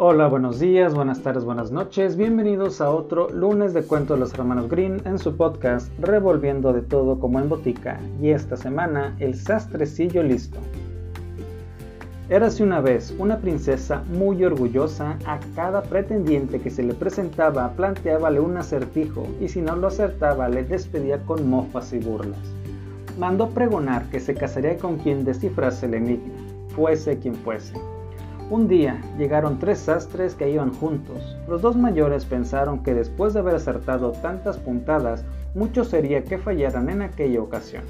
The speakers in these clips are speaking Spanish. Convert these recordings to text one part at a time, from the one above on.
Hola, buenos días, buenas tardes, buenas noches. Bienvenidos a otro lunes de cuentos de los hermanos Green en su podcast Revolviendo de todo como en botica. Y esta semana, el sastrecillo listo. Érase una vez una princesa muy orgullosa, a cada pretendiente que se le presentaba planteábale un acertijo y si no lo acertaba le despedía con mofas y burlas. Mandó pregonar que se casaría con quien descifrase el enigma, fuese quien fuese. Un día llegaron tres sastres que iban juntos. Los dos mayores pensaron que después de haber acertado tantas puntadas, mucho sería que fallaran en aquella ocasión.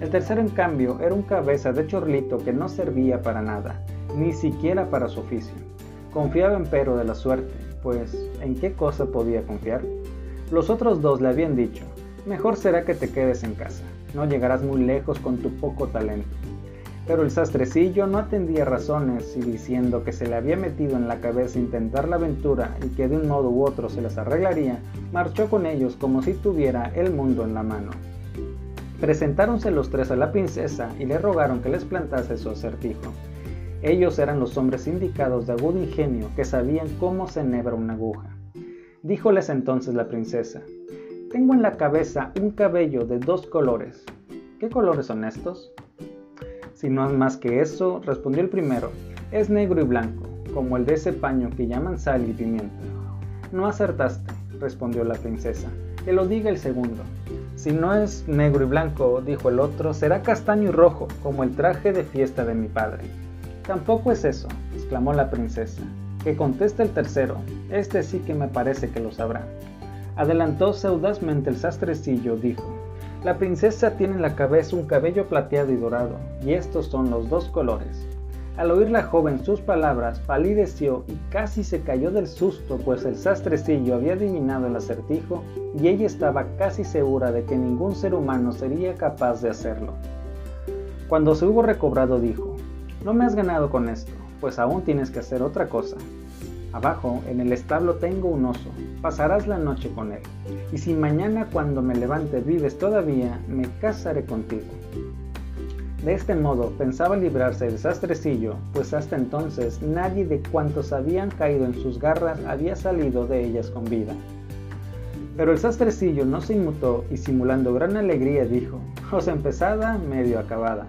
El tercero, en cambio, era un cabeza de chorlito que no servía para nada, ni siquiera para su oficio. Confiaba empero de la suerte, pues ¿en qué cosa podía confiar? Los otros dos le habían dicho, mejor será que te quedes en casa, no llegarás muy lejos con tu poco talento. Pero el sastrecillo no atendía razones y diciendo que se le había metido en la cabeza intentar la aventura y que de un modo u otro se les arreglaría, marchó con ellos como si tuviera el mundo en la mano. Presentáronse los tres a la princesa y le rogaron que les plantase su acertijo. Ellos eran los hombres indicados de agudo ingenio que sabían cómo se enhebra una aguja. Díjoles entonces la princesa, Tengo en la cabeza un cabello de dos colores. ¿Qué colores son estos? Si no es más que eso, respondió el primero, es negro y blanco, como el de ese paño que llaman sal y pimienta. No acertaste, respondió la princesa, que lo diga el segundo. Si no es negro y blanco, dijo el otro, será castaño y rojo, como el traje de fiesta de mi padre. Tampoco es eso, exclamó la princesa. Que conteste el tercero, este sí que me parece que lo sabrá. Adelantóse audazmente el sastrecillo, dijo, la princesa tiene en la cabeza un cabello plateado y dorado, y estos son los dos colores. Al oír la joven sus palabras, palideció y casi se cayó del susto, pues el sastrecillo había adivinado el acertijo y ella estaba casi segura de que ningún ser humano sería capaz de hacerlo. Cuando se hubo recobrado dijo, no me has ganado con esto, pues aún tienes que hacer otra cosa. Abajo, en el establo tengo un oso, pasarás la noche con él, y si mañana cuando me levante vives todavía, me casaré contigo. De este modo pensaba librarse del sastrecillo, pues hasta entonces nadie de cuantos habían caído en sus garras había salido de ellas con vida. Pero el sastrecillo no se inmutó y simulando gran alegría dijo, os empezada, medio acabada.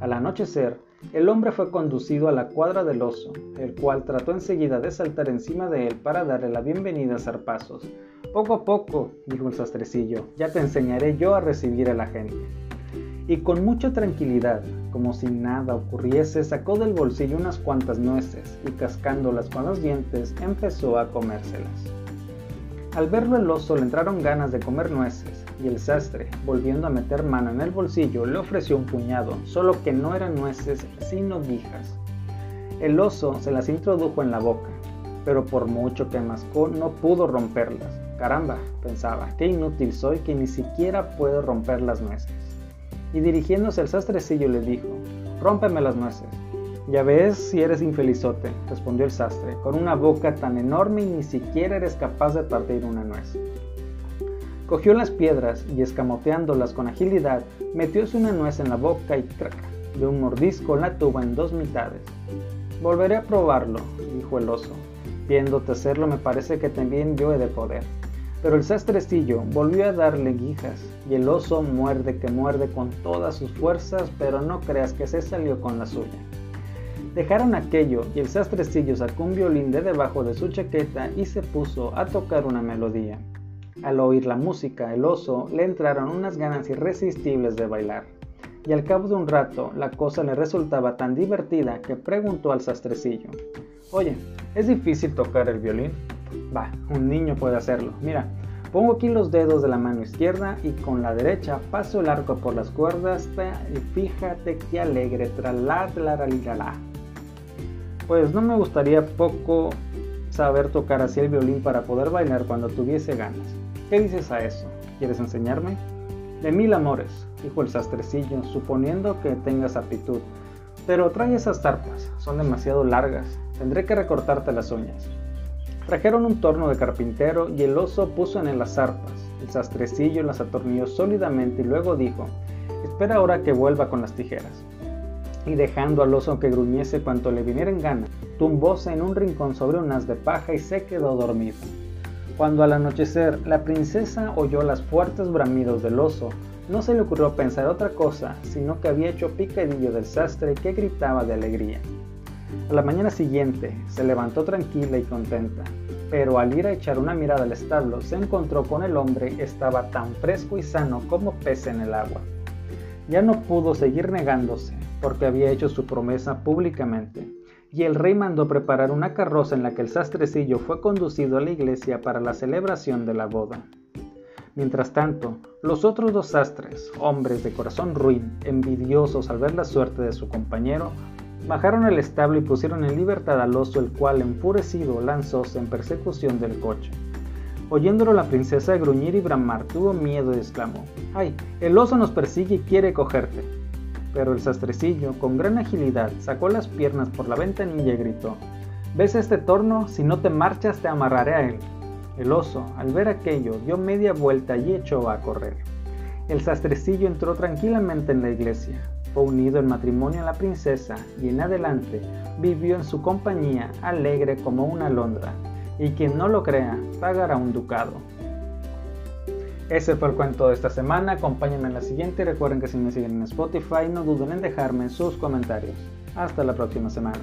Al anochecer, el hombre fue conducido a la cuadra del oso, el cual trató enseguida de saltar encima de él para darle la bienvenida a zarpazos. Poco a poco, dijo el sastrecillo, ya te enseñaré yo a recibir a la gente. Y con mucha tranquilidad, como si nada ocurriese, sacó del bolsillo unas cuantas nueces y cascándolas con los dientes empezó a comérselas. Al verlo el oso le entraron ganas de comer nueces, y el sastre, volviendo a meter mano en el bolsillo, le ofreció un puñado, solo que no eran nueces, sino guijas. El oso se las introdujo en la boca, pero por mucho que mascó no pudo romperlas. Caramba, pensaba, qué inútil soy que ni siquiera puedo romper las nueces. Y dirigiéndose al sastrecillo le dijo, rómpeme las nueces. Ya ves si eres infelizote, respondió el sastre, con una boca tan enorme y ni siquiera eres capaz de partir una nuez. Cogió las piedras y escamoteándolas con agilidad, metióse una nuez en la boca y crack, de un mordisco la tuvo en dos mitades. Volveré a probarlo, dijo el oso. Viéndote hacerlo me parece que también yo he de poder. Pero el sastrecillo volvió a darle guijas, y el oso muerde que muerde con todas sus fuerzas, pero no creas que se salió con la suya. Dejaron aquello y el sastrecillo sacó un violín de debajo de su chaqueta y se puso a tocar una melodía. Al oír la música, el oso le entraron unas ganas irresistibles de bailar. Y al cabo de un rato, la cosa le resultaba tan divertida que preguntó al sastrecillo, Oye, ¿es difícil tocar el violín? Va, un niño puede hacerlo. Mira, pongo aquí los dedos de la mano izquierda y con la derecha paso el arco por las cuerdas y fíjate qué alegre, tralá, la. Pues no me gustaría poco saber tocar así el violín para poder bailar cuando tuviese ganas. ¿Qué dices a eso? ¿Quieres enseñarme? De mil amores, dijo el sastrecillo, suponiendo que tengas aptitud. Pero trae esas zarpas, son demasiado largas, tendré que recortarte las uñas. Trajeron un torno de carpintero y el oso puso en él las zarpas. El sastrecillo las atornilló sólidamente y luego dijo, espera ahora que vuelva con las tijeras y dejando al oso que gruñese cuanto le viniera en gana, tumbóse en un rincón sobre un haz de paja y se quedó dormido. Cuando al anochecer la princesa oyó las fuertes bramidos del oso, no se le ocurrió pensar otra cosa, sino que había hecho picadillo del sastre que gritaba de alegría. A la mañana siguiente se levantó tranquila y contenta, pero al ir a echar una mirada al establo se encontró con el hombre estaba tan fresco y sano como pez en el agua. Ya no pudo seguir negándose, porque había hecho su promesa públicamente y el rey mandó preparar una carroza en la que el sastrecillo fue conducido a la iglesia para la celebración de la boda. Mientras tanto, los otros dos sastres, hombres de corazón ruin, envidiosos al ver la suerte de su compañero, bajaron al establo y pusieron en libertad al oso, el cual, enfurecido, lanzóse en persecución del coche. Oyéndolo la princesa gruñir y bramar, tuvo miedo y exclamó, ¡Ay! El oso nos persigue y quiere cogerte pero el sastrecillo, con gran agilidad, sacó las piernas por la ventanilla y gritó, ¿Ves este torno? Si no te marchas te amarraré a él. El oso, al ver aquello, dio media vuelta y echó a correr. El sastrecillo entró tranquilamente en la iglesia, fue unido en matrimonio a la princesa y en adelante vivió en su compañía alegre como una alondra, y quien no lo crea pagará un ducado. Ese fue el cuento de esta semana. Acompáñenme en la siguiente recuerden que si me siguen en Spotify no duden en dejarme sus comentarios. Hasta la próxima semana.